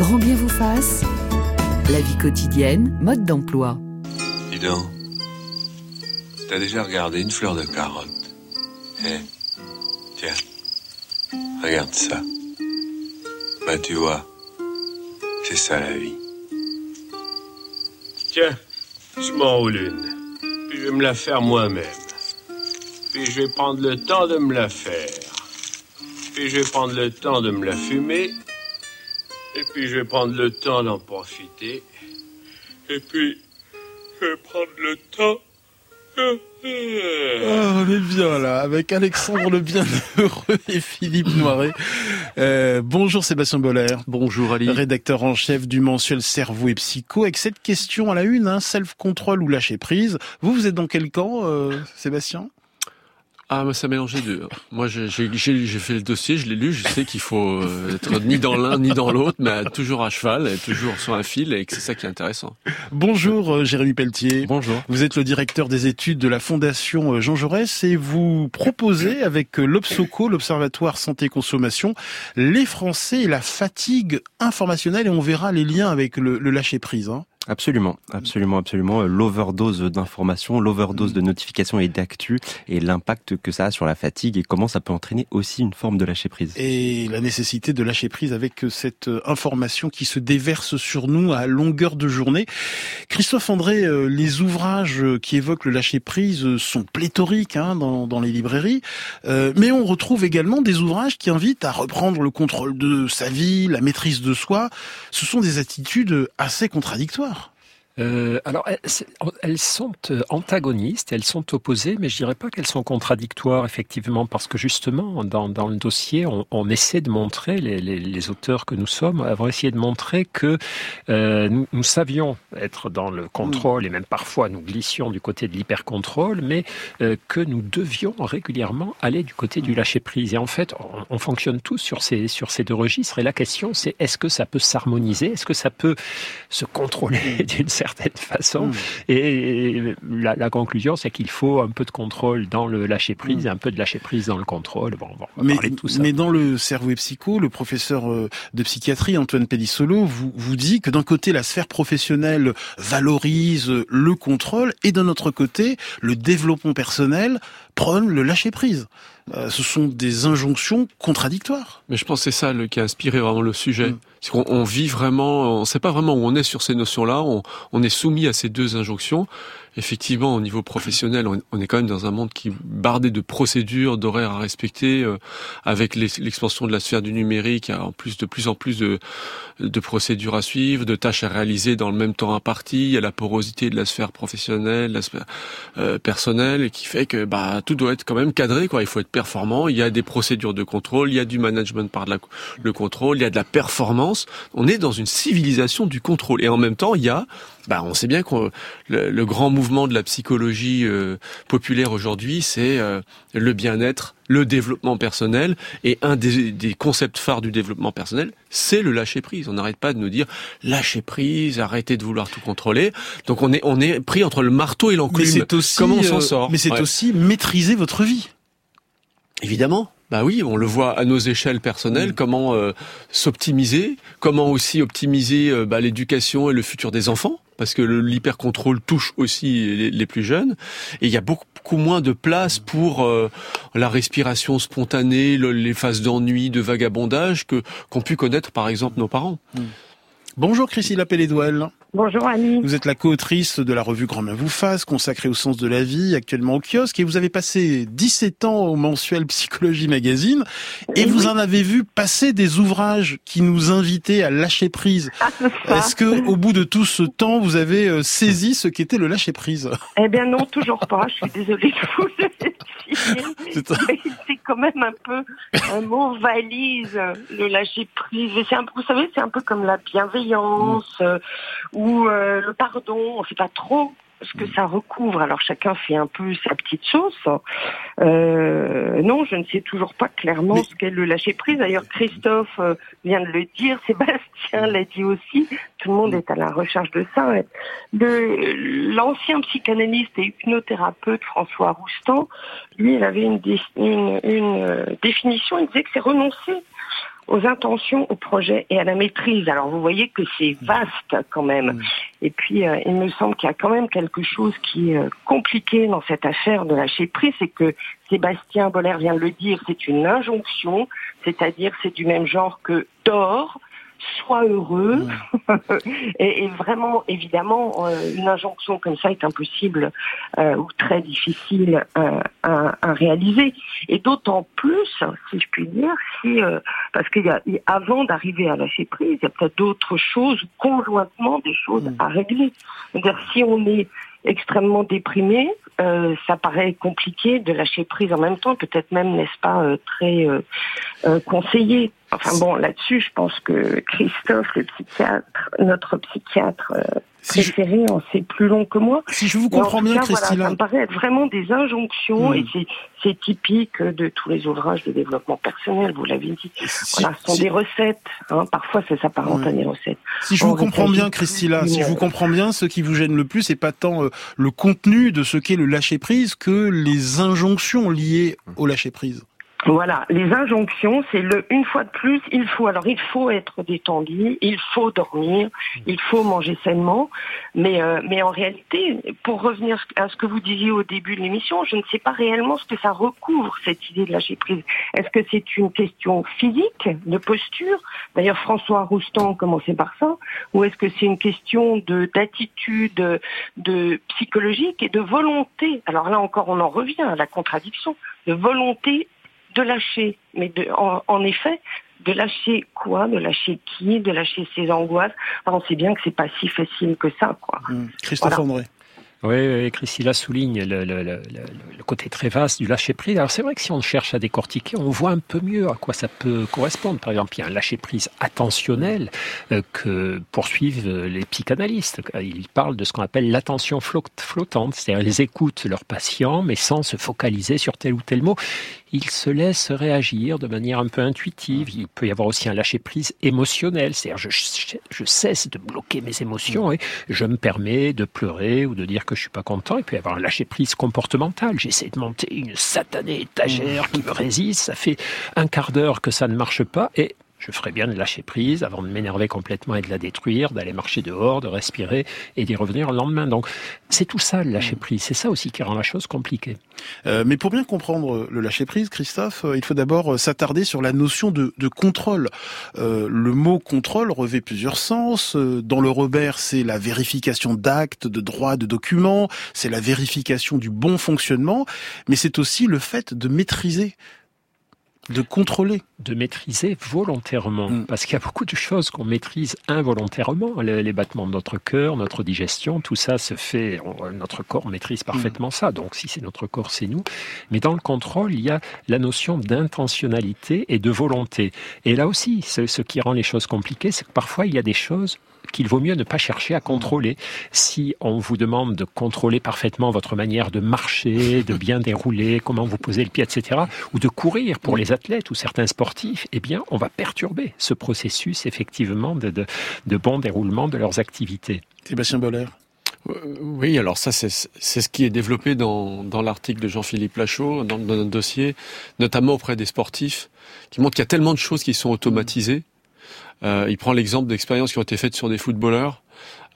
Grand bien vous fasse. La vie quotidienne, mode d'emploi. Dis donc, t'as déjà regardé une fleur de carotte? Eh, tiens, regarde ça. Bah tu vois, c'est ça la vie. Tiens, je m'enroule une. Puis je vais me la faire moi-même. Puis je vais prendre le temps de me la faire. Puis je vais prendre le temps de me la fumer. Et puis je vais prendre le temps d'en profiter. Et puis je vais prendre le temps. Ah, on est bien là, avec Alexandre le Bienheureux et Philippe Noiret. Euh, bonjour Sébastien Boller. Bonjour Ali. Rédacteur en chef du mensuel Cerveau et Psycho. Avec cette question à la une, hein, self-control ou lâcher prise. Vous, vous êtes dans quel camp, euh, Sébastien? Ah, mais ça mélangé deux. Moi, j'ai fait le dossier, je l'ai lu, je sais qu'il faut euh, être ni dans l'un ni dans l'autre, mais toujours à cheval, et toujours sur un fil, et que c'est ça qui est intéressant. Bonjour euh, Jérémy Pelletier. Bonjour. Vous êtes le directeur des études de la Fondation euh, Jean Jaurès, et vous proposez avec l'Obsoco, l'Observatoire Santé Consommation, les Français et la fatigue informationnelle, et on verra les liens avec le, le lâcher-prise. Hein. Absolument, absolument, absolument. L'overdose d'informations, l'overdose de notifications et d'actu et l'impact que ça a sur la fatigue et comment ça peut entraîner aussi une forme de lâcher prise. Et la nécessité de lâcher prise avec cette information qui se déverse sur nous à longueur de journée. Christophe André, euh, les ouvrages qui évoquent le lâcher prise sont pléthoriques hein, dans, dans, les librairies, euh, mais on retrouve également des ouvrages qui invitent à reprendre le contrôle de sa vie, la maîtrise de soi. Ce sont des attitudes assez contradictoires. Euh, alors, elles, sont euh, antagonistes, elles sont opposées, mais je dirais pas qu'elles sont contradictoires, effectivement, parce que justement, dans, dans le dossier, on, on, essaie de montrer, les, les, les, auteurs que nous sommes avons essayé de montrer que euh, nous, nous, savions être dans le contrôle, et même parfois nous glissions du côté de l'hyper-contrôle, mais euh, que nous devions régulièrement aller du côté du lâcher-prise. Et en fait, on, on, fonctionne tous sur ces, sur ces deux registres, et la question, c'est est-ce que ça peut s'harmoniser? Est-ce que ça peut se contrôler d'une certaine certaine façon. Mmh. Et la, la conclusion, c'est qu'il faut un peu de contrôle dans le lâcher prise, mmh. un peu de lâcher prise dans le contrôle. Bon, bon mais, tout ça. mais dans le cerveau et psycho, le professeur euh, de psychiatrie Antoine Pellissolo vous, vous dit que d'un côté, la sphère professionnelle valorise le contrôle et d'un autre côté, le développement personnel prône le lâcher prise. Euh, ce sont des injonctions contradictoires. Mais je pense que c'est ça le, qui a inspiré vraiment le sujet. Mmh. Qu'on on vit vraiment, on ne sait pas vraiment où on est sur ces notions-là. On, on, est soumis à ces deux injonctions effectivement, au niveau professionnel, on, est quand même dans un monde qui est bardé de procédures, d'horaires à respecter, euh, avec l'expansion de la sphère du numérique, il y a en plus de plus en plus de, de, procédures à suivre, de tâches à réaliser dans le même temps imparti. Il y a la porosité de la sphère professionnelle, la sphère euh, personnelle, qui fait que bah tout doit être quand même cadré. Quoi, il faut être performant. Il y a des procédures de contrôle, il y a du management par le contrôle, il y a de la performance. On est dans une civilisation du contrôle, et en même temps, il y a bah, on sait bien que le, le, grand mouvement de la psychologie euh, populaire aujourd'hui, c'est euh, le bien-être, le développement personnel, et un des, des concepts phares du développement personnel, c'est le lâcher prise. On n'arrête pas de nous dire lâcher prise, arrêtez de vouloir tout contrôler. Donc on est on est pris entre le marteau et l'enclume. Comment on s'en euh, sort Mais c'est ouais. aussi maîtriser votre vie. Évidemment. Bah oui, on le voit à nos échelles personnelles, comment euh, s'optimiser, comment aussi optimiser euh, bah, l'éducation et le futur des enfants parce que l'hypercontrôle touche aussi les, les, plus jeunes, et il y a beaucoup, beaucoup moins de place pour euh, la respiration spontanée, le, les phases d'ennui, de vagabondage que qu'ont pu connaître par exemple nos parents. Bonjour Chrissy Pellédouel. Bonjour Annie. Vous êtes la co-autrice de la revue Grand Main vous fasse, consacrée au sens de la vie, actuellement au kiosque, et vous avez passé 17 ans au mensuel Psychologie Magazine, et, et vous en avez vu passer des ouvrages qui nous invitaient à lâcher prise. Ah, Est-ce que, au bout de tout ce temps, vous avez euh, saisi ce qu'était le lâcher prise? Eh bien non, toujours pas. Je suis désolée de vous le. C'est quand même un peu un mot valise, le lâcher prise. Un, vous savez, c'est un peu comme la bienveillance. Mmh ou euh, le pardon, on ne sait pas trop ce que ça recouvre. Alors chacun fait un peu sa petite sauce. Euh, non, je ne sais toujours pas clairement Mais... ce qu'est le lâcher prise. D'ailleurs, Christophe euh, vient de le dire, Sébastien l'a dit aussi. Tout le monde est à la recherche de ça. L'ancien psychanalyste et hypnothérapeute François Roustan, lui, il avait une, dé une, une euh, définition. Il disait que c'est renoncer aux intentions, au projet et à la maîtrise. Alors vous voyez que c'est vaste quand même. Mm. Et puis euh, il me semble qu'il y a quand même quelque chose qui est euh, compliqué dans cette affaire de lâcher prise, c'est que Sébastien Boller vient de le dire, c'est une injonction, c'est-à-dire c'est du même genre que dors, sois heureux. et, vraiment, évidemment, euh, une injonction comme ça est impossible euh, ou très difficile à, à, réaliser. Et d'autant plus, si je puis dire, si euh, parce qu'il y a avant d'arriver à lâcher prise, il y a peut-être d'autres choses conjointement des choses mm. à régler. C'est-à-dire si on est extrêmement déprimé, euh, ça paraît compliqué de lâcher prise en même temps, peut-être même, n'est-ce pas, euh, très euh, conseillé. Enfin bon, là-dessus, je pense que Christophe, le psychiatre, notre psychiatre préféré, en sait plus long que moi. Si je vous comprends bien, Christina. ça me paraît être vraiment des injonctions hmm. et c'est typique de tous les ouvrages de développement personnel, vous l'avez dit. voilà, ce sont des recettes. Hein, parfois, ça s'apparente à des recettes. Si je vous comprends bien, Christina, si je vous comprends bien, ce qui vous gêne le plus, c'est pas tant le contenu de ce qu'est le lâcher prise que les injonctions liées au lâcher prise. Voilà, les injonctions, c'est le une fois de plus, il faut alors il faut être détendu, il faut dormir, il faut manger sainement, mais euh, mais en réalité, pour revenir à ce que vous disiez au début de l'émission, je ne sais pas réellement ce que ça recouvre cette idée de lâcher prise. Est-ce que c'est une question physique, de posture? D'ailleurs, François Roustan commençait par ça, ou est-ce que c'est une question de d'attitude, de psychologique et de volonté? Alors là encore, on en revient à la contradiction. De volonté de lâcher. Mais de, en, effet, de lâcher quoi? De lâcher qui? De lâcher ses angoisses? On sait bien que c'est pas si facile que ça, quoi. Mmh. Christophe André. Oui, Christina souligne le, le, côté très vaste du lâcher-prise. Alors c'est vrai que si on cherche à décortiquer, on voit un peu mieux à quoi ça peut correspondre. Par exemple, il y a un lâcher-prise attentionnel euh, que poursuivent les psychanalystes. Ils parlent de ce qu'on appelle l'attention flottante, c'est-à-dire ils écoutent leurs patients, mais sans se focaliser sur tel ou tel mot il se laisse réagir de manière un peu intuitive. Il peut y avoir aussi un lâcher-prise émotionnel, c'est-à-dire je, je, cesse de bloquer mes émotions et je me permets de pleurer ou de dire que je suis pas content. Il peut y avoir un lâcher-prise comportemental. J'essaie de monter une satanée étagère qui me résiste. Ça fait un quart d'heure que ça ne marche pas et je ferais bien de lâcher prise avant de m'énerver complètement et de la détruire, d'aller marcher dehors, de respirer et d'y revenir le lendemain. Donc c'est tout ça le lâcher prise. C'est ça aussi qui rend la chose compliquée. Euh, mais pour bien comprendre le lâcher prise, Christophe, euh, il faut d'abord euh, s'attarder sur la notion de, de contrôle. Euh, le mot contrôle revêt plusieurs sens. Dans le Robert, c'est la vérification d'actes, de droits, de documents. C'est la vérification du bon fonctionnement, mais c'est aussi le fait de maîtriser de contrôler. De maîtriser volontairement. Mm. Parce qu'il y a beaucoup de choses qu'on maîtrise involontairement. Les, battements de notre cœur, notre digestion, tout ça se fait, notre corps maîtrise parfaitement mm. ça. Donc si c'est notre corps, c'est nous. Mais dans le contrôle, il y a la notion d'intentionnalité et de volonté. Et là aussi, ce qui rend les choses compliquées, c'est que parfois il y a des choses qu'il vaut mieux ne pas chercher à contrôler. Si on vous demande de contrôler parfaitement votre manière de marcher, de bien dérouler, comment vous posez le pied, etc., ou de courir pour les athlètes ou certains sportifs, eh bien, on va perturber ce processus, effectivement, de, de, bon déroulement de leurs activités. Sébastien Boller euh, oui, alors ça, c'est ce qui est développé dans, dans l'article de Jean-Philippe Lachaud, dans, dans, notre dossier, notamment auprès des sportifs, qui montre qu'il y a tellement de choses qui sont automatisées euh, il prend l'exemple d'expériences qui ont été faites sur des footballeurs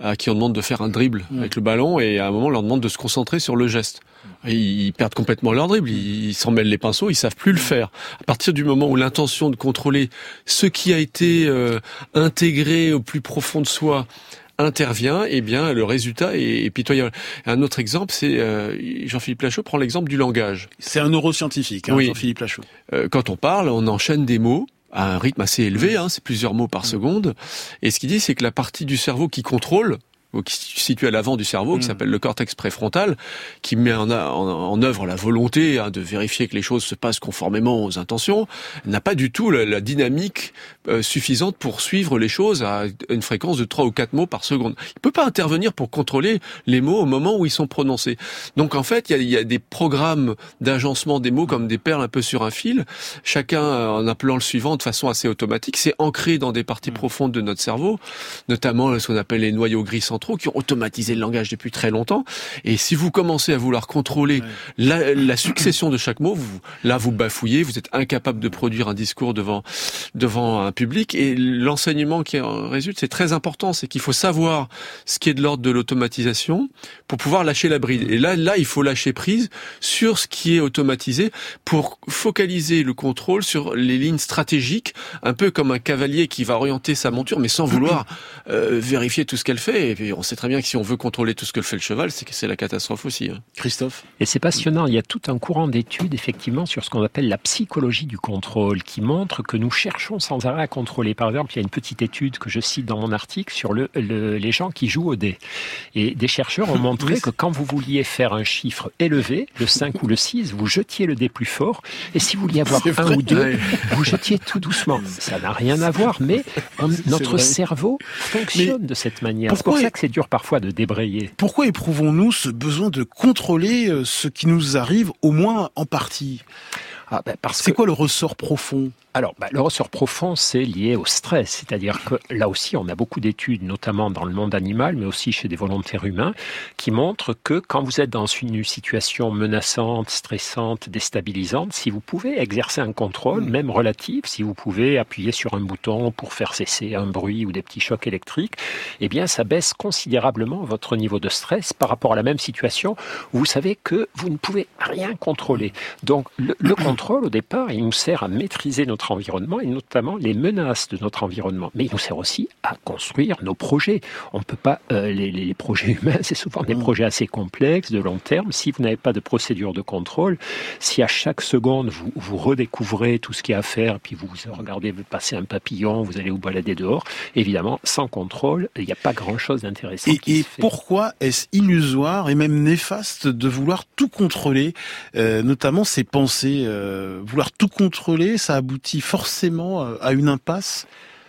à qui on demande de faire un dribble mm. avec le ballon et à un moment on leur demande de se concentrer sur le geste. ils perdent complètement leur dribble, ils s'en mêlent les pinceaux, ils savent plus le faire. À partir du moment où l'intention de contrôler ce qui a été euh, intégré au plus profond de soi intervient, eh bien le résultat est, pitoyable. Un autre exemple, c'est euh, Jean-Philippe Lachaud prend l'exemple du langage. C'est un neuroscientifique, hein, Jean-Philippe Lachaud. quand on parle, on enchaîne des mots à un rythme assez élevé, hein, c'est plusieurs mots par mm. seconde. Et ce qu'il dit, c'est que la partie du cerveau qui contrôle, qui se situe à l'avant du cerveau, qui mm. s'appelle le cortex préfrontal, qui met en, en, œuvre la volonté hein, de vérifier que les choses se passent conformément aux intentions, n'a pas du tout la, dynamique euh, suffisante pour suivre les choses à une fréquence de 3 ou 4 mots par seconde. Il peut pas intervenir pour contrôler les mots au moment où ils sont prononcés. Donc en fait, il y a, y a, des programmes d'agencement des mots comme des perles un peu sur un fil, chacun euh, en appelant le suivant de façon assez automatique. C'est ancré dans des parties mm. profondes de notre cerveau, notamment ce qu'on appelle les noyaux gris centraux qui ont automatisé le langage depuis très longtemps. Et si vous commencez à vouloir contrôler la, succession de chaque mot, vous, là vous bafouillez, vous êtes incapable de produire un discours devant devant un public. Et l'enseignement qui en résulte, c'est très important, c'est qu'il faut savoir ce qui est de l'ordre de l'automatisation pour pouvoir lâcher la bride. Et là, là, il faut lâcher prise sur ce qui est automatisé pour focaliser le contrôle sur les lignes stratégiques, un peu comme un cavalier qui va orienter sa monture, mais sans vouloir euh, vérifier tout ce qu'elle fait. Et puis, on sait très bien que si on veut contrôler tout ce que fait le cheval, c'est que c'est la catastrophe aussi. Hein. Christophe Et c'est passionnant. Il y a tout un courant d'études, effectivement, sur ce qu'on appelle la psychologie du contrôle, qui montre que nous cherchons sans arrêt à contrôler. Par exemple, il y a une petite étude que je cite dans mon article sur le, les gens qui jouent au dé. Et des chercheurs ont montré que quand vous vouliez faire un chiffre élevé, le 5 ou le 6, vous jetiez le dé plus fort. Et si vous vouliez avoir un ou deux, vous jetiez tout doucement. Ça n'a rien à voir, mais notre cerveau fonctionne de cette manière. C'est pour ça c'est dur parfois de débrayer. Pourquoi éprouvons-nous ce besoin de contrôler euh, ce qui nous arrive, au moins en partie? Ah, ben, C'est quoi le ressort profond? Alors, bah, le ressort profond, c'est lié au stress. C'est-à-dire que là aussi, on a beaucoup d'études, notamment dans le monde animal, mais aussi chez des volontaires humains, qui montrent que quand vous êtes dans une situation menaçante, stressante, déstabilisante, si vous pouvez exercer un contrôle, mm. même relatif, si vous pouvez appuyer sur un bouton pour faire cesser un bruit ou des petits chocs électriques, eh bien, ça baisse considérablement votre niveau de stress par rapport à la même situation où vous savez que vous ne pouvez rien contrôler. Donc, le, le contrôle, au départ, il nous sert à maîtriser notre environnement et notamment les menaces de notre environnement. Mais il nous sert aussi à construire nos projets. On ne peut pas, euh, les, projets humains, c'est souvent des mm. projets assez complexes, de long terme. Si vous n'avez pas de procédure de contrôle, si à chaque seconde vous, vous redécouvrez tout ce qu'il y a à faire, puis vous regardez passer un papillon, vous allez vous balader dehors, évidemment, sans contrôle, il n'y a pas grand-chose d'intéressant. Et, et pourquoi est-ce illusoire et même néfaste de vouloir tout contrôler, euh, notamment ses pensées euh, Vouloir tout contrôler, ça aboutit forcément euh, à une impasse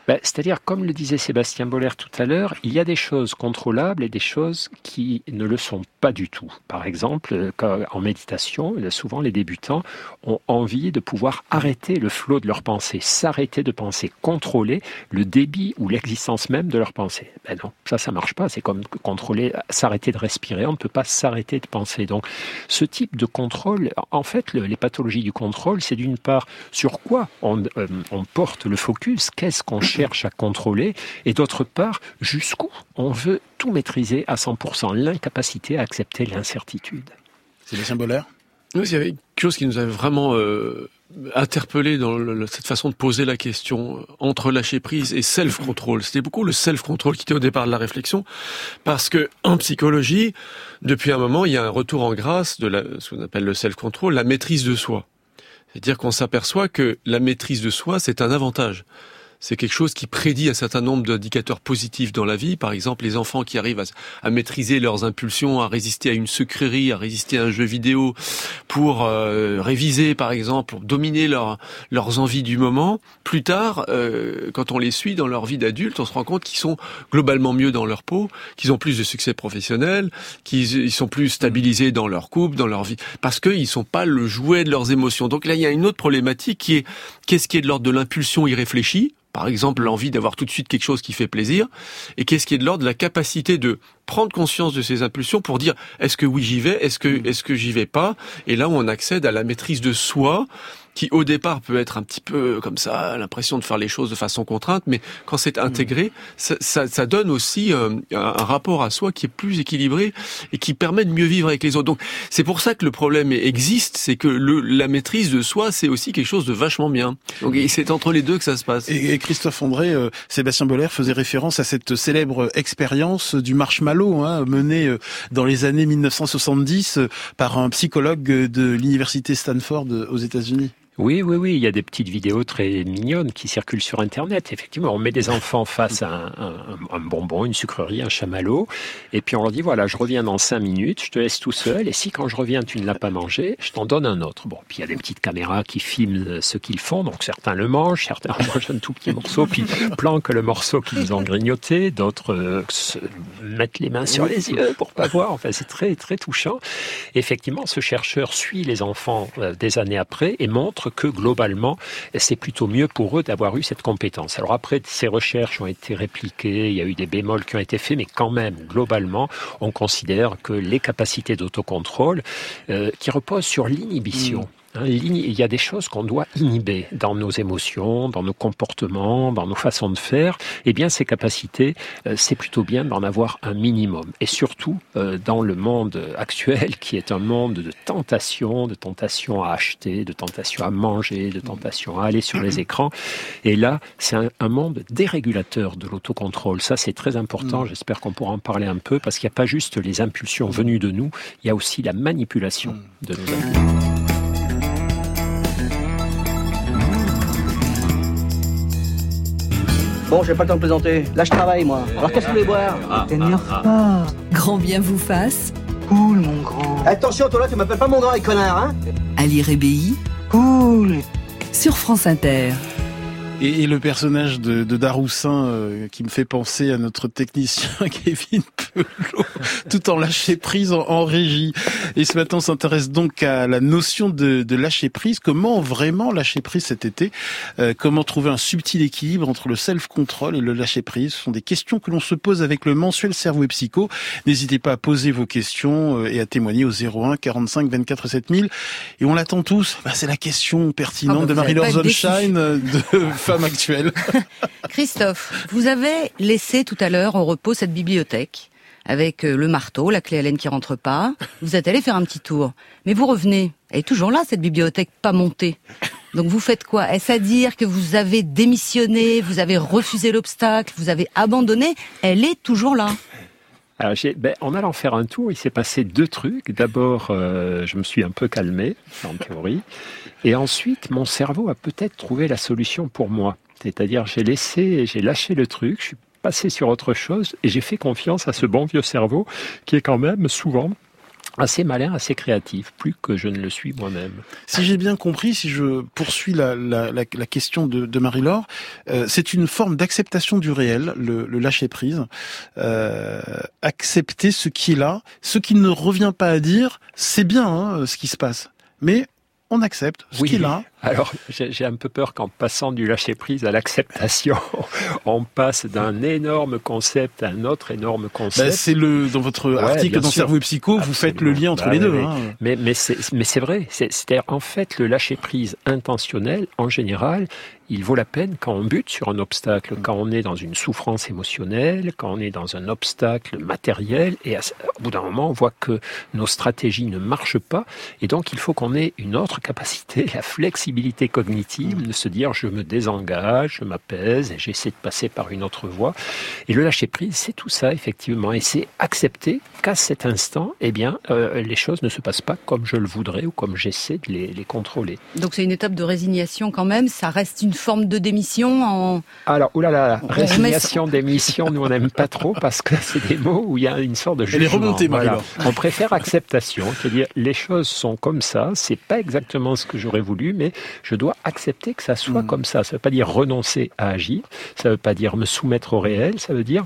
ben, c'est-à-dire, comme le disait Sébastien Boller tout à l'heure, il y a des choses contrôlables et des choses qui ne le sont pas du tout. Par exemple, en méditation, souvent les débutants ont envie de pouvoir arrêter le flot de leurs pensées, s'arrêter de penser, contrôler le débit ou l'existence même de leurs pensées. Ben non, ça, ça marche pas. C'est comme contrôler, s'arrêter de respirer. On ne peut pas s'arrêter de penser. Donc, ce type de contrôle, en fait, les pathologies du contrôle, c'est d'une part sur quoi on, euh, on porte le focus, qu'est-ce qu'on cherche à contrôler, et d'autre part, jusqu'où on veut tout maîtriser à 100%, l'incapacité à accepter l'incertitude. C'est symboles Nous, il y avait quelque chose qui nous avait vraiment euh, interpellé dans cette façon de poser la question euh, entre lâcher prise et self-control. C'était beaucoup le self-control qui était au départ de la réflexion, parce que en psychologie, depuis un moment, il y a un retour en grâce de la, ce qu'on appelle le self-control, la maîtrise de soi. C'est-à-dire qu'on s'aperçoit que la maîtrise de soi, c'est un avantage c'est quelque chose qui prédit un certain nombre d'indicateurs positifs dans la vie. Par exemple, les enfants qui arrivent à, maîtriser leurs impulsions, à résister à une secrerie, à résister à un jeu vidéo, pour euh, réviser, par exemple, pour dominer leurs envies du moment. Plus tard, euh, quand on les suit dans leur vie d'adulte, on se rend compte qu'ils sont globalement mieux dans leur peau, qu'ils ont plus de succès professionnel, qu'ils sont plus stabilisés dans leur couple, dans leur vie, parce qu'ils sont pas le jouet de leurs émotions. Donc là, il y a une autre problématique qui est qu'est-ce qui est de l'ordre de l'impulsion irréfléchie par exemple, l'envie d'avoir tout de suite quelque chose qui fait plaisir, et qu'est-ce qui est de l'ordre de la capacité de prendre conscience de ses impulsions pour dire est-ce que oui j'y vais, est-ce que est-ce que j'y vais pas, et là où on accède à la maîtrise de soi qui au départ peut être un petit peu comme ça, l'impression de faire les choses de façon contrainte, mais quand c'est intégré, ça, ça, ça, donne aussi euh, un, rapport à soi qui est plus équilibré et qui permet de mieux vivre avec les autres. Donc c'est pour ça que le problème existe, c'est que le, la maîtrise de soi, c'est aussi quelque chose de vachement bien. Donc c'est entre les deux que ça se passe. Et, Christophe André, euh, Sébastien Boller faisait référence à cette célèbre expérience du marshmallow hein, menée euh, dans les années 1970 par un psychologue de l'université Stanford aux États-Unis. Oui, oui, oui, il y a des petites vidéos très mignonnes qui circulent sur Internet. Effectivement, on met des enfants face à un, bonbon, une sucrerie, un chamallow, et puis on leur dit, voilà, je reviens dans cinq minutes, je te laisse tout seul, et si quand je reviens, tu ne l'as pas mangé, je t'en donne un autre. Bon, puis il y a des petites caméras qui filment ce qu'ils font, donc certains le mangent, certains mangent un tout petit morceau, puis planquent le morceau qu'ils ont grignoté, d'autres euh, se mettent les mains sur les yeux pour pas voir. Enfin, c'est très, très touchant. Effectivement, ce chercheur suit les enfants euh, des années après et montre que globalement, c'est plutôt mieux pour eux d'avoir eu cette compétence. Alors après, ces recherches ont été répliquées, il y a eu des bémols qui ont été faits, mais quand même, globalement, on considère que les capacités d'autocontrôle, euh, qui reposent sur l'inhibition, mmh. Il y a des choses qu'on doit inhiber dans nos émotions, dans nos comportements, dans nos façons de faire. Eh bien, ces capacités, euh, c'est plutôt bien d'en avoir un minimum. Et surtout, euh, dans le monde actuel, qui est un monde de tentation, de tentation à acheter, de tentation à manger, de tentation à aller sur les écrans. Et là, c'est un, monde dérégulateur de l'autocontrôle. Ça, c'est très important. Mm. J'espère qu'on pourra en parler un peu, parce qu'il n'y a pas juste les impulsions venues de nous, il y a aussi la manipulation mm. de nos impulsions. Bon, j'ai pas le temps de plaisanter. Là, je travaille, moi. Alors, qu'est-ce que vous voulez boire? Ah, T'énerve ah, pas. Grand bien vous fasse. Cool, mon grand. Attention, toi là, tu m'appelles pas mon grand et connard, hein? Ali Rébéi. Cool. Sur France Inter. Et, le personnage de, de Daroussin euh, qui me fait penser à notre technicien Kevin Pelot, tout en lâcher prise en, régie. Et ce matin, on s'intéresse donc à la notion de, de, lâcher prise. Comment vraiment lâcher prise cet été? Euh, Comment trouver un subtil équilibre entre le self-control et le lâcher prise? Ce sont des questions que l'on se pose avec le mensuel Cerveau et Psycho. N'hésitez pas à poser vos questions euh, et à témoigner au 01 45 24 7000. Et on l'attend tous. Bah, C'est la question pertinente ah bah, de Marie-Laure Zonshine de femme actuelle. Christophe, vous avez laissé tout à l'heure au repos cette bibliothèque avec euh, le marteau, la clé Allen qui rentre pas. Vous êtes allé faire un petit tour. Mais vous revenez. Elle est toujours là, cette bibliothèque pas montée. Donc vous faites quoi? Est-ce à dire que vous avez démissionné, vous avez refusé l'obstacle, vous avez abandonné? Elle est toujours là. Alors, ben, en allant faire un tour, il s'est passé deux trucs. D'abord, euh, je me suis un peu calmé, en théorie. Et ensuite, mon cerveau a peut-être trouvé la solution pour moi. C'est-à-dire, j'ai laissé, j'ai lâché le truc, je suis passé sur autre chose et j'ai fait confiance à ce bon vieux cerveau qui est quand même souvent assez malin, assez créatif, plus que je ne le suis moi-même. Si j'ai bien compris, si je poursuis la, la, la, question de, de Marie-Laure, euh, c'est une forme d'acceptation du réel, le, le lâcher prise, euh, accepter ce qui est là, ce qui ne revient pas à dire, c'est bien hein, ce qui se passe, mais on accepte ce qui est là. Alors, j'ai un peu peur qu'en passant du lâcher-prise à l'acceptation, on passe d'un énorme concept à un autre énorme concept. Ben, c'est le dans votre article dans Cerveau et Psycho, vous faites le lien entre bah les deux. Hein. Mais mais c'est vrai. C'est en fait le lâcher-prise intentionnel en général. Il vaut la peine quand on bute sur un obstacle, quand on est dans une souffrance émotionnelle, quand on est dans un obstacle matériel, et au bout d'un moment, on voit que nos stratégies ne marchent pas, et donc il faut qu'on ait une autre capacité, la flexibilité cognitive, de se dire je me désengage, je m'apaise et j'essaie de passer par une autre voie. Et le lâcher prise, c'est tout ça effectivement, et c'est accepter qu'à cet instant, eh bien, euh, les choses ne se passent pas comme je le voudrais ou comme j'essaie de les, contrôler. Donc c'est une étape de résignation quand même. Ça reste une forme de démission en. Alors oulala, résignation, démission, nous on n'aime pas trop parce que c'est des mots où il y a une sorte de jugement. Elle est remontée, voilà. On préfère acceptation, c'est-à-dire les choses sont comme ça. C'est pas exactement ce que j'aurais voulu, mais je dois accepter que ça soit mm. comme ça. Ça ne veut pas dire renoncer à agir, ça ne veut pas dire me soumettre au réel, ça veut dire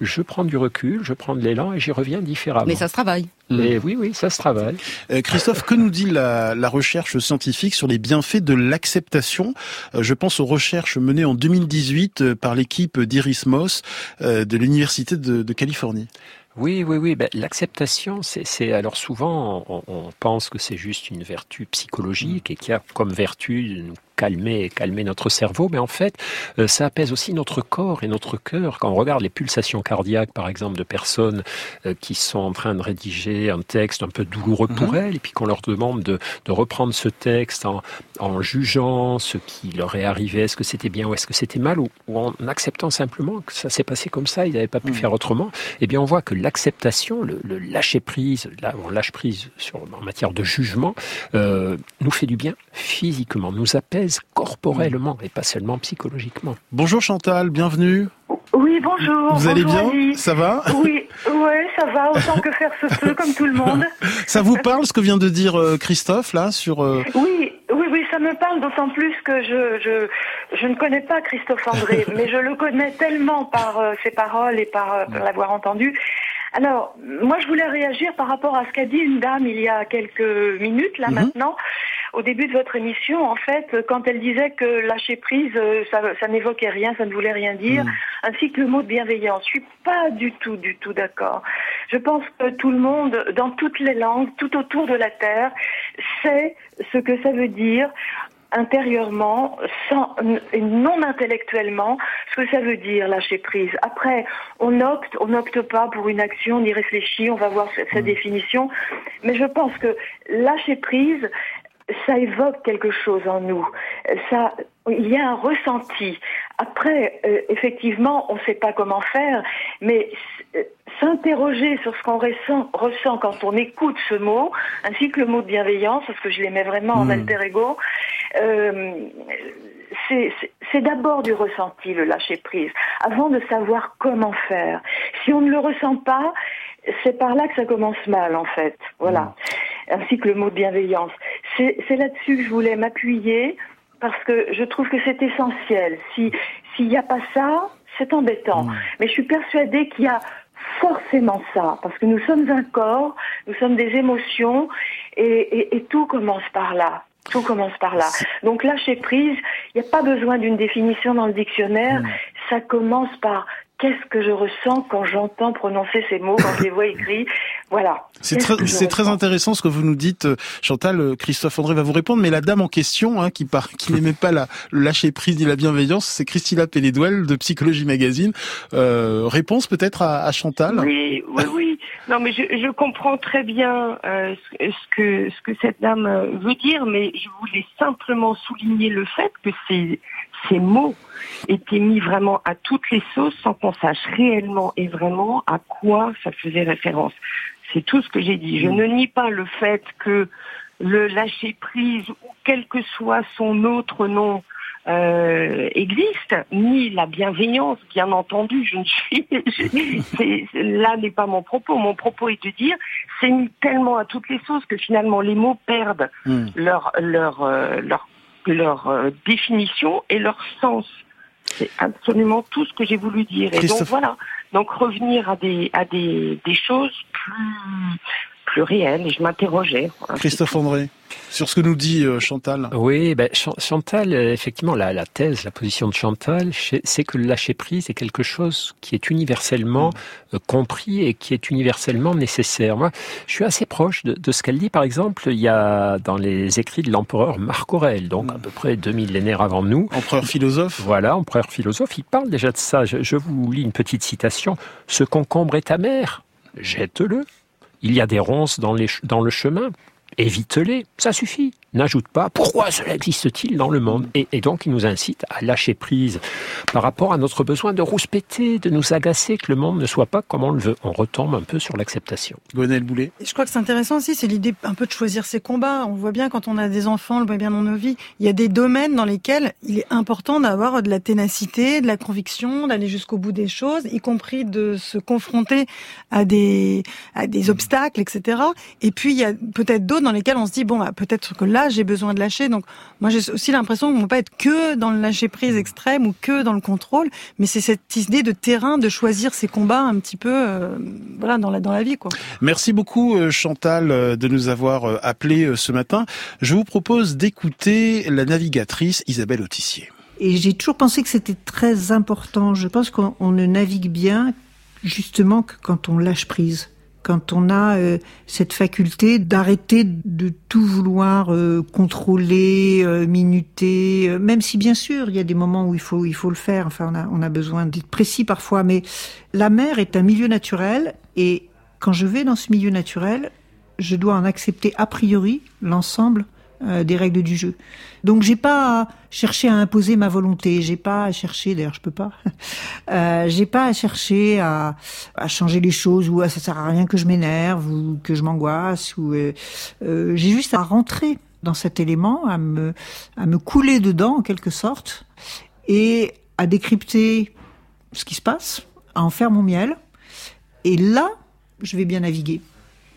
je prends du recul, je prends de l'élan et j'y reviens différemment. Mais ça se travaille. Mais oui, oui, ça se travaille. Euh, Christophe, que nous dit la, recherche scientifique sur les bienfaits de l'acceptation? Euh, Je pense aux recherches menées en 2018 euh, par l'équipe d'Iris Moss de l'Université de Californie. Oui, oui, oui. Ben, L'acceptation, c'est alors souvent on, on pense que c'est juste une vertu psychologique et qui a comme vertu de nous calmer, calmer notre cerveau, mais en fait, euh, ça apaise aussi notre corps et notre cœur. Quand on regarde les pulsations cardiaques, par exemple, de personnes euh, qui sont en train de rédiger un texte un peu douloureux pour mhm. elles, et puis qu'on leur demande de, de, reprendre ce texte en, en, jugeant ce qui leur est arrivé, est-ce que c'était bien ou est-ce que c'était mal, ou, en acceptant simplement que ça s'est passé comme ça, ils n'avaient pas pu mhm. faire autrement, eh bien on voit que l'acceptation, le, le, lâcher prise, là on lâche prise sur, en matière de jugement, euh, nous fait du bien physiquement, nous apaise corporellement et pas seulement psychologiquement. Bonjour Chantal, bienvenue. Oui, bonjour. Vous allez bien Ça va Oui, ouais, ça va, autant que faire se peut, comme tout le monde. Ça vous parle ce que vient de dire euh, Christophe là sur euh, Oui, oui, oui, ça me parle d'autant plus que je, je, je ne connais pas Christophe André, mais je le connais tellement par euh, ses paroles et par, l'avoir entendu. Alors, moi, je voulais réagir par rapport à ce qu'a dit une dame il y a quelques minutes, là, mhm. maintenant, au début de votre émission, en fait, quand elle disait que lâcher prise, euh, ça, ça n'évoquait rien, ça ne voulait rien dire, mm. ainsi que le mot de bienveillance. Je suis pas du tout, du tout d'accord. Je pense que tout le monde, dans toutes les langues, tout autour de la Terre, sait ce que ça veut dire intérieurement, sans, et non intellectuellement, ce que ça veut dire lâcher prise. Après, on opte, on n'opte pas pour une action, on y réfléchit, on va voir cette, mmh. définition, mais je pense que lâcher prise, ça évoque quelque chose en nous. Ça, il y a un ressenti. Après, euh, effectivement, on ne sait pas comment faire, mais euh, s'interroger sur ce qu'on ressent, ressent, quand on écoute ce mot, ainsi que le mot de bienveillance, parce que je l'aimais vraiment en hmm. alter ego, euh, c'est d'abord du ressenti, le lâcher prise, avant de savoir comment faire. Si on ne le ressent pas, c'est par là que ça commence mal, en fait. Voilà. Hmm. Ainsi que le mot de bienveillance. C'est là-dessus que je voulais m'appuyer, parce que je trouve que c'est essentiel. Si s'il n'y a pas ça, c'est embêtant. Hmm. Mais je suis persuadée qu'il y a forcément ça, parce que nous sommes un corps, nous sommes des émotions, et, tout commence par là. Tout commence par là. Donc lâcher prise, il n'y a pas besoin d'une définition dans le dictionnaire. Hmm. Ça commence par qu'est-ce que je ressens quand j'entends prononcer ces mots, quand je les vois écrits? Voilà. C'est très, c'est très intéressant ce que vous nous dites, euh, Chantal. Euh, Christophe André va vous répondre, mais la dame en question, hein, qui, par, qui n'aimait pas la, le lâcher prise ni la bienveillance, c'est Christina Pelledouel de Psychologie Magazine. Euh, réponse peut-être à, à, Chantal? Oui, oui, oui. Non, mais je, je comprends très bien euh, ce, que ce que cette dame veut dire, mais je voulais simplement souligner le fait que c'est ces mots étaient mis vraiment à toutes les sauces sans qu'on sache réellement et vraiment à quoi ça faisait référence. C'est tout ce que j'ai dit. Je mm. ne nie pas le fait que le lâcher prise ou quel que soit son autre nom euh, existe, ni la bienveillance, bien entendu. Je ne suis, là n'est pas mon propos. Mon propos est de dire, c'est mis tellement à toutes les sauces que finalement les mots perdent mm. leur leur euh, leur leur euh, définition et leur sens. C'est absolument tout ce que j'ai voulu dire. Et donc voilà. Donc revenir à des à des, des choses plus Et je m'interrogeais. Christophe André sur ce que nous dit euh, Chantal. Oui, ben, Chantal, euh, effectivement, la, la, thèse, la position de Chantal, c'est que le lâcher prise est quelque chose qui est universellement mm. euh, compris et qui est universellement nécessaire. Moi, je suis assez proche de, de ce qu'elle dit. Par exemple, il y a dans les écrits de l'empereur Marc Aurèle, donc mm. à peu près deux millénaires avant nous. Empereur philosophe. Voilà, empereur philosophe. Il parle déjà de ça. Je, je vous lis une petite citation. Ce concombre est amer, jette-le. Il y a des ronces dans, le chemin, évite-les, ça suffit n'ajoute pas pourquoi cela existe-t-il dans le monde et, donc il nous incite à lâcher prise par rapport à notre besoin de rouspéter, de nous agacer, que le monde ne soit pas comme on le veut. On retombe un peu sur l'acceptation. Gonel Boulet. Je crois que c'est intéressant aussi, c'est l'idée un peu de choisir ses combats. On voit bien quand on a des enfants, on le voit bien dans nos vies, il y a des domaines dans lesquels il est important d'avoir de la ténacité, de la conviction, d'aller jusqu'au bout des choses, y compris de se confronter à des à des obstacles, etc. Et puis il y a peut-être d'autres dans lesquels on se dit bon, bah, peut-être que là j'ai besoin de lâcher. Donc moi j'ai aussi l'impression qu'on ne peut pas être que dans le lâcher prise extrême ou que dans le contrôle, mais c'est cette idée de terrain, de choisir ses combats un petit peu, euh, voilà, dans la dans la vie quoi. Merci beaucoup euh, Chantal euh, de nous avoir appelé ce matin. Je vous propose d'écouter la navigatrice Isabelle Autissier. Et j'ai toujours pensé que c'était très important. Je pense qu'on ne navigue bien justement que quand on lâche prise quand on a euh, cette faculté d'arrêter de tout vouloir euh, contrôler, euh, minuter, même si bien sûr il y a des moments où il faut il faut le faire. Enfin, on a on a besoin d'être précis parfois, mais la mer est un milieu naturel et quand je vais dans ce milieu naturel, je dois en accepter a priori l'ensemble euh, des règles du jeu. Donc j'ai pas cherché à imposer ma volonté, j'ai pas à chercher, d'ailleurs je peux pas, euh, j'ai pas à chercher à, à, changer les choses ou à ça sert à rien que je m'énerve ou que je m'angoisse ou euh, euh, j'ai juste à rentrer dans cet élément, à me à me couler dedans en quelque sorte et à décrypter ce qui se passe, à en faire mon miel. Et là je vais bien naviguer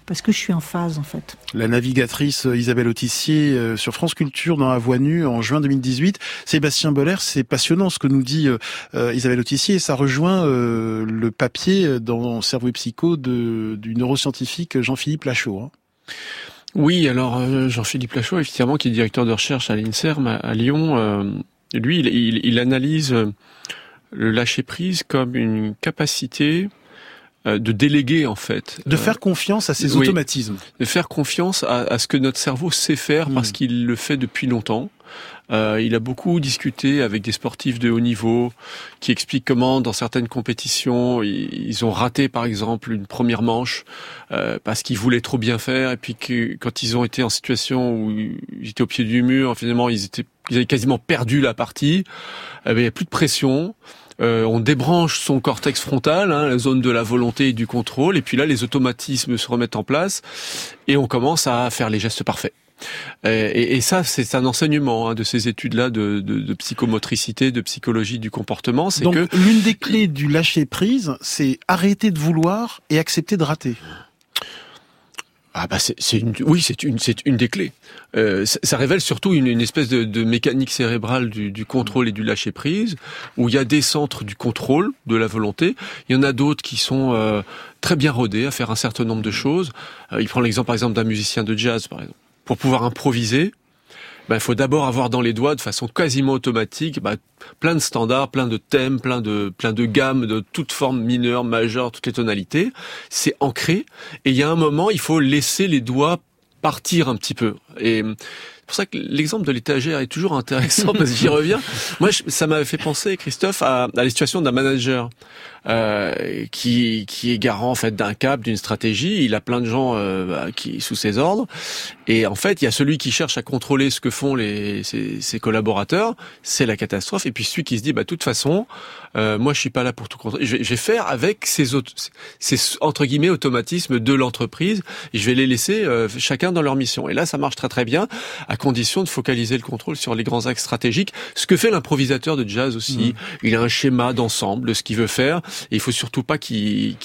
parce que je suis en phase en fait. La navigatrice Isabelle Autissier euh, sur France Culture dans la voie nue en juin 2018. Sébastien Boller, c'est passionnant ce que nous dit euh, euh, Isabelle Autissier et ça rejoint le papier dans Cerveau et Psycho de, du neuroscientifique Jean-Philippe Lachaud. Hein. Oui, alors Jean-Philippe Lachaud, effectivement, qui est directeur de recherche à l'INSERM à, Lyon, lui, il, analyse le lâcher prise comme une capacité euh, de déléguer en fait. De faire confiance à ces automatismes. De faire confiance à, ce que notre cerveau sait faire parce hmm. qu'il le fait depuis longtemps. Euh, il a beaucoup discuté avec des sportifs de haut niveau qui expliquent comment, dans certaines compétitions, ils, ont raté, par exemple, une première manche euh, parce qu'ils voulaient trop bien faire, et puis que quand ils ont été en situation où ils étaient au pied du mur, finalement, ils étaient, ils avaient quasiment perdu la partie. Eh ben, il n'y a plus de pression. Euh, on débranche son cortex frontal, hein, la zone de la volonté et du contrôle, et puis là, les automatismes se remettent en place, et on commence à faire les gestes parfaits. Euh, et, ça, c'est un enseignement hein, de ces études-là de, de, psychomotricité, de psychologie du comportement. C'est que l'une des clés du lâcher prise, c'est arrêter de vouloir et accepter de rater. Ah bah c'est une oui c'est une c'est une des clés. Euh, ça, révèle surtout une, une espèce de, de, mécanique cérébrale du, du, contrôle et du lâcher prise où il y a des centres du contrôle de la volonté. Il y en a d'autres qui sont euh, très bien rodés à faire un certain nombre de choses. Euh, il prend l'exemple par exemple d'un musicien de jazz par exemple pour pouvoir improviser il faut d'abord avoir dans les doigts de façon quasiment automatique ben, plein de standards, plein de thèmes, plein de plein de gammes de toutes formes mineures, majeures, toutes les tonalités. C'est ancré et il y a un moment, il faut laisser les doigts partir un petit peu. Et pour ça que l'exemple de l'étagère est toujours intéressant parce que j'y reviens. Moi, ça m'avait fait penser, Christophe, à, à la situation d'un manager euh, qui, qui est garant en fait d'un cap, d'une stratégie. Il a plein de gens euh, bah, qui sous ses ordres, et en fait, il y a celui qui cherche à contrôler ce que font les ses, ses collaborateurs, c'est la catastrophe. Et puis celui qui se dit, bah de toute façon, euh, moi je suis pas là pour tout contrôler. Je vais, je vais faire avec ces, autres, ces entre guillemets automatismes de l'entreprise. Je vais les laisser euh, chacun dans leur mission. Et là, ça marche très très bien, à condition de focaliser le contrôle sur les grands axes stratégiques. Ce que fait l'improvisateur de jazz aussi. Mmh. Il a un schéma d'ensemble de ce qu'il veut faire. Et il faut surtout pas qu'il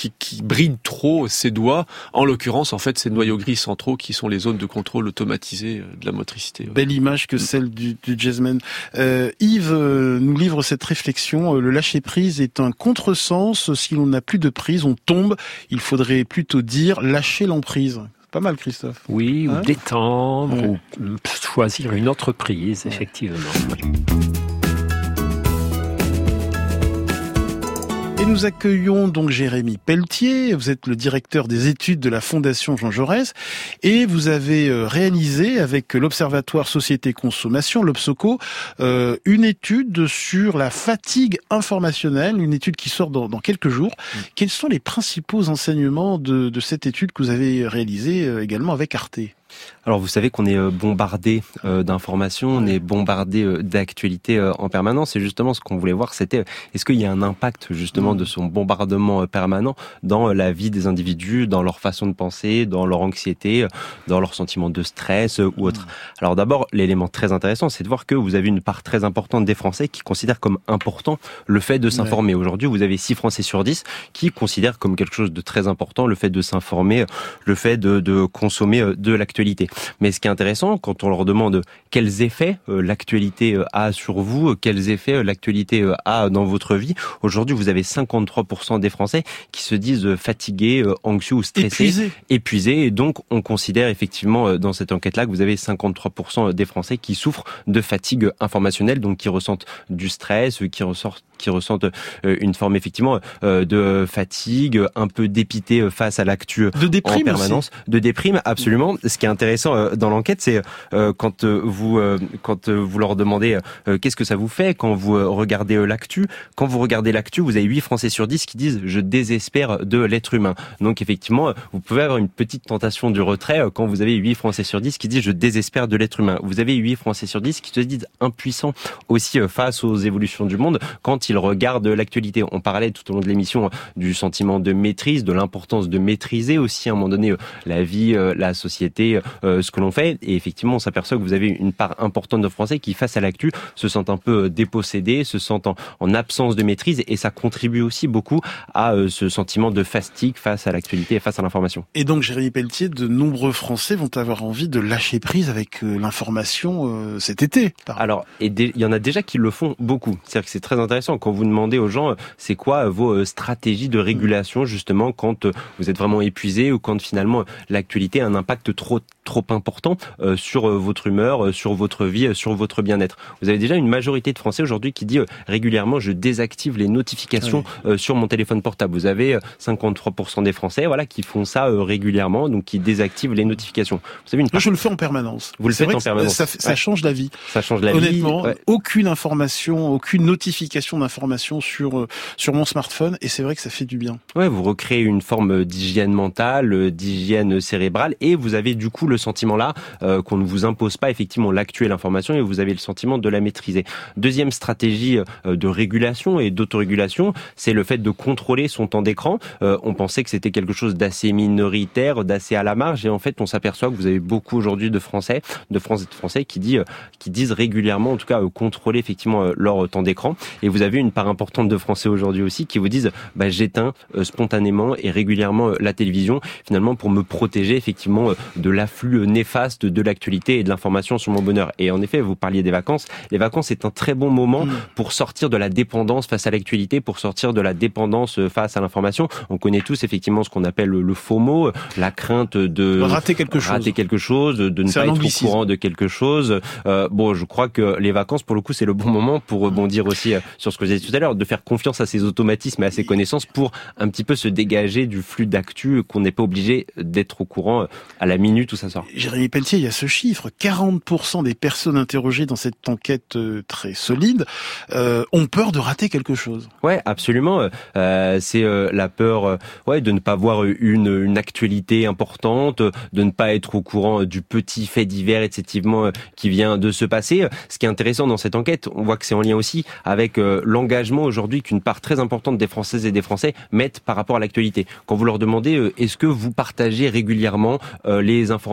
bride trop ses doigts. En l'occurrence, en fait, ces noyaux gris centraux qui sont les zones de contrôle automatisées euh, de la motricité. Belle image que celle du, du jazzman. Euh, Yves euh, nous livre cette réflexion. Le lâcher prise est un contresens. Si l'on n'a plus de prise, on tombe. Il faudrait plutôt dire lâcher l'emprise. Pas mal, Christophe. Oui, ou hein détendre, ou choisir une autre prise, effectivement. Et nous accueillons donc Jérémy Pelletier, vous êtes le directeur des études de la Fondation Jean Jaurès et vous avez euh, réalisé avec l'Observatoire Société Consommation, l'Obsoco, euh, une étude sur la fatigue informationnelle, une étude qui sort dans, quelques jours. Mm. Quels sont les principaux enseignements de, de cette étude que vous avez réalisée euh, également avec Arte? Alors vous savez qu'on est euh, bombardé euh, d'informations, on est bombardé euh, d'actualités en permanence. Et justement ce qu'on voulait voir c'était est-ce qu'il y a un impact justement de son bombardement permanent dans la vie des individus, dans leur façon de penser, dans leur anxiété, dans leur sentiment de stress ou autre? Alors d'abord l'élément très intéressant c'est de voir que vous avez une part très importante des Français qui considèrent comme important le fait de s'informer. Aujourd'hui vous avez 6 Français sur 10 qui considèrent comme quelque chose de très important le fait de s'informer, le fait de, de consommer de l'actualité mais ce qui est intéressant, quand on leur demande quels effets euh, l'actualité euh, a sur vous, euh, quels effets l'actualité a dans votre vie, aujourd'hui vous avez 53% des Français qui se disent fatigués, anxieux ou stressés, épuisés. Et donc on considère effectivement dans cette enquête-là que vous avez 53% des Français qui souffrent de fatigue informationnelle, donc qui ressentent du stress, qui ressortent qui ressentent une forme effectivement de fatigue, un peu dépité face à l'actu en permanence, de déprime absolument. Ce qui intéressant euh, dans l'enquête, c'est euh, quand euh, vous quand vous leur demandez qu'est-ce que ça vous fait quand vous regardez l'actu. Quand vous regardez l'actu, vous avez 8 Français sur 10 qui disent je désespère de l'être humain. Donc effectivement, vous pouvez avoir une petite tentation du retrait quand vous avez 8 Français sur 10 qui disent je désespère de l'être humain. Vous avez 8 Français sur 10 qui se disent impuissants aussi face aux évolutions du monde quand ils regardent l'actualité. On parlait tout au long de l'émission du sentiment de maîtrise, de l'importance de maîtriser aussi à un moment donné la vie, la société, euh, ce que l'on fait. Et effectivement, on s'aperçoit que vous avez une part importante de Français qui, face à l'actu, se sentent un peu euh, dépossédés, se sentent en, absence de maîtrise, et ça contribue aussi beaucoup à euh, ce sentiment de fatigue face à l'actualité et face à l'information. Et donc, Jérémy Pelletier, de nombreux Français vont avoir envie de lâcher prise avec l'information cet été. Alors, et il y en a déjà qui le font beaucoup. C'est-à-dire que c'est très intéressant quand vous demandez aux gens, c'est quoi vos stratégies de régulation justement quand vous êtes vraiment épuisé ou quand finalement l'actualité a un impact trop trop important sur votre humeur, sur votre vie, sur votre bien-être. Vous avez déjà une majorité de Français aujourd'hui qui dit régulièrement je désactive les notifications sur mon téléphone portable. Vous avez 53% des Français voilà qui font ça régulièrement, donc qui désactivent les notifications. Vous savez une Moi, je le fais en permanence. Vous le faites en permanence. Ça, ça, change la vie. Ça change la vie. Honnêtement, aucune information, aucune notification d'information sur sur mon smartphone, et c'est vrai que ça fait du bien. Ouais, vous recréez une forme d'hygiène mentale, d'hygiène cérébrale, et vous avez du coup le sentiment là euh, qu'on ne vous impose pas effectivement l'actuelle information, et vous avez le sentiment de la maîtriser. Deuxième stratégie euh, de régulation et d'autorégulation, c'est le fait de contrôler son temps d'écran. Euh, on pensait que c'était quelque chose d'assez minoritaire, d'assez à la marge, et en fait, on s'aperçoit que vous avez beaucoup aujourd'hui de Français, de Français, de Français qui disent, qui disent régulièrement, en tout cas, contrôler effectivement leur temps d'écran. Et vous avez une part importante de Français aujourd'hui aussi qui vous disent, bah, j'éteins spontanément et régulièrement la télévision, finalement pour me protéger effectivement de l'afflux néfaste de l'actualité et de l'information sur mon bonheur. Et en effet, vous parliez des vacances. Les vacances c'est un très bon moment mm. pour sortir de la dépendance face à l'actualité, pour sortir de la dépendance face à l'information. On connaît tous effectivement ce qu'on appelle le FOMO, la crainte de rater quelque chose, rater quelque chose, de ne pas être au courant de quelque chose. Euh, bon, je crois que les vacances, pour le coup, c'est le bon moment pour rebondir aussi euh, sur ce que j'ai dit tout à l'heure, de faire confiance à ses automatismes et à ses connaissances pour un petit peu se dégager du flux d'actu, qu'on n'est pas obligé d'être au courant euh, à la minute où ça sort. Jérémy Pelletier, il y a ce chiffre 40% des personnes interrogées dans cette enquête très solide euh, ont peur de rater quelque chose. Ouais, absolument. Euh, c'est la peur, ouais, de ne pas voir une, une actualité importante, de ne pas être au courant du petit fait divers effectivement qui vient de se passer. Ce qui est intéressant dans cette enquête, on voit que c'est en lien aussi avec l'engagement aujourd'hui qu'une part très importante des Françaises et des Français mettent par rapport à l'actualité. Quand vous leur demandez est-ce que vous partagez régulièrement les informations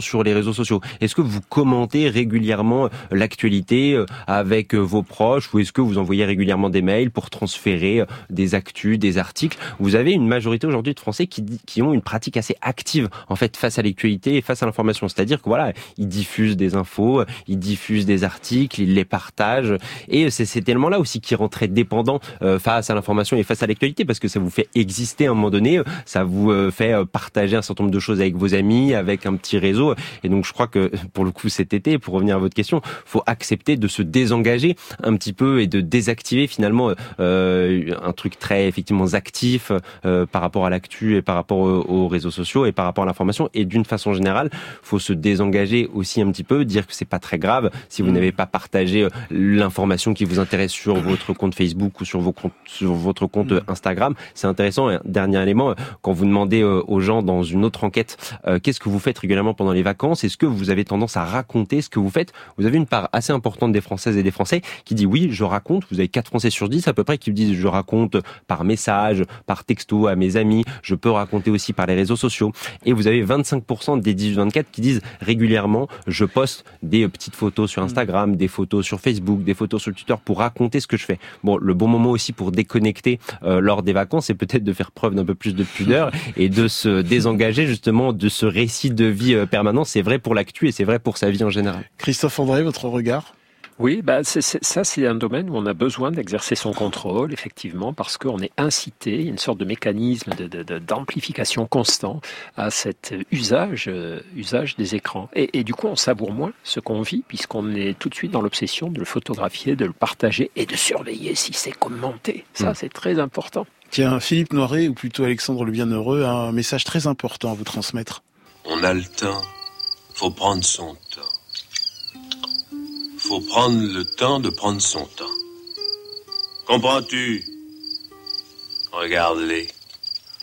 sur les réseaux sociaux, est-ce que vous commentez régulièrement l'actualité avec vos proches ou est-ce que vous envoyez régulièrement des mails pour transférer des actus, des articles? Vous avez une majorité aujourd'hui de Français qui, qui ont une pratique assez active en fait face à l'actualité et face à l'information. C'est-à-dire que voilà, ils diffusent des infos, ils diffusent des articles, ils les partagent et c'est cet élément-là aussi qui rend très dépendant euh, face à l'information et face à l'actualité parce que ça vous fait exister à un moment donné, ça vous euh, fait euh, partager un certain nombre de choses avec vos amis, avec un petit réseau et donc je crois que pour le coup cet été, pour revenir à votre question, faut accepter de se désengager un petit peu et de désactiver finalement euh, un truc très effectivement actif euh, par rapport à l'actu et par rapport aux, réseaux sociaux et par rapport à l'information. Et d'une façon générale, faut se désengager aussi un petit peu, dire que c'est pas très grave si vous mmh. n'avez pas partagé euh, l'information qui vous intéresse sur votre compte Facebook ou sur, vos comptes, sur votre compte mmh. Instagram. C'est intéressant. Dernier élément, quand vous demandez aux gens dans une autre enquête, qu'est-ce que vous faites pendant les vacances Est-ce que vous avez tendance à raconter ce que vous faites? Vous avez une part assez importante des Françaises et des Français qui dit oui, je raconte. Vous avez 4 Français sur 10 à peu près qui disent je raconte par message, par texto à mes amis. Je peux raconter aussi par les réseaux sociaux. Et vous avez 25% des 18-24 qui disent régulièrement je poste des petites photos sur Instagram, des photos sur Facebook, des photos sur Twitter pour raconter ce que je fais. Bon, le bon moment aussi pour déconnecter euh, lors des vacances, c'est peut-être de faire preuve d'un peu plus de pudeur et de se désengager justement de ce récit de vie euh, permanent. C'est vrai pour l'actu et c'est vrai pour sa vie en général. Christophe André, votre regard? Oui, bah ça c'est un domaine où on a besoin d'exercer son contrôle, effectivement, parce qu'on est incité, il y a une sorte de mécanisme d'amplification constant à cet usage, euh, usage des écrans. Et, du coup, on savoure moins ce qu'on vit, puisqu'on est tout de suite dans l'obsession de le photographier, de le partager et de surveiller si c'est commenté. Ça, hmm. c'est très important. Tiens, Philippe Noiret, ou plutôt Alexandre le Bienheureux, a un message très important à vous transmettre. On a le temps, faut prendre son temps faut prendre le temps de prendre son temps. Comprends-tu? Regarde-les.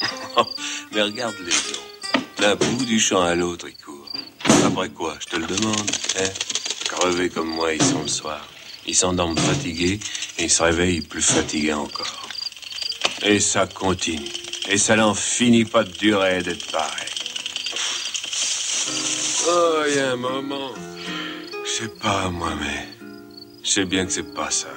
Mais regarde-les D'un bout du champ à l'autre, ils courent. Après quoi, je te le demande, hein? Crevés comme moi, ils sont le soir. Ils s'endorment fatigués et ils se réveillent plus fatigués encore. Et ça continue. Et ça n'en finit pas de durer d'être pareil. Oh, il y a un moment. Je sais pas, moi, mais je sais bien que c'est pas ça.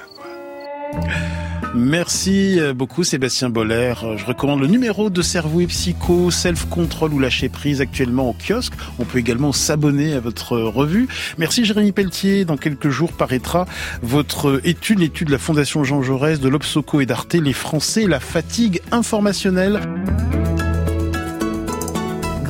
Merci beaucoup Sébastien Boller. Je recommande le numéro de Cerveau et Psycho, Self Control ou Lâcher Prise actuellement au kiosque. On peut également s'abonner à votre revue. Merci Jérémy Pelletier. Dans quelques jours paraîtra votre étude, l'étude de la Fondation Jean Jaurès, de l'Obsoco et d'Arte, les Français, la fatigue informationnelle.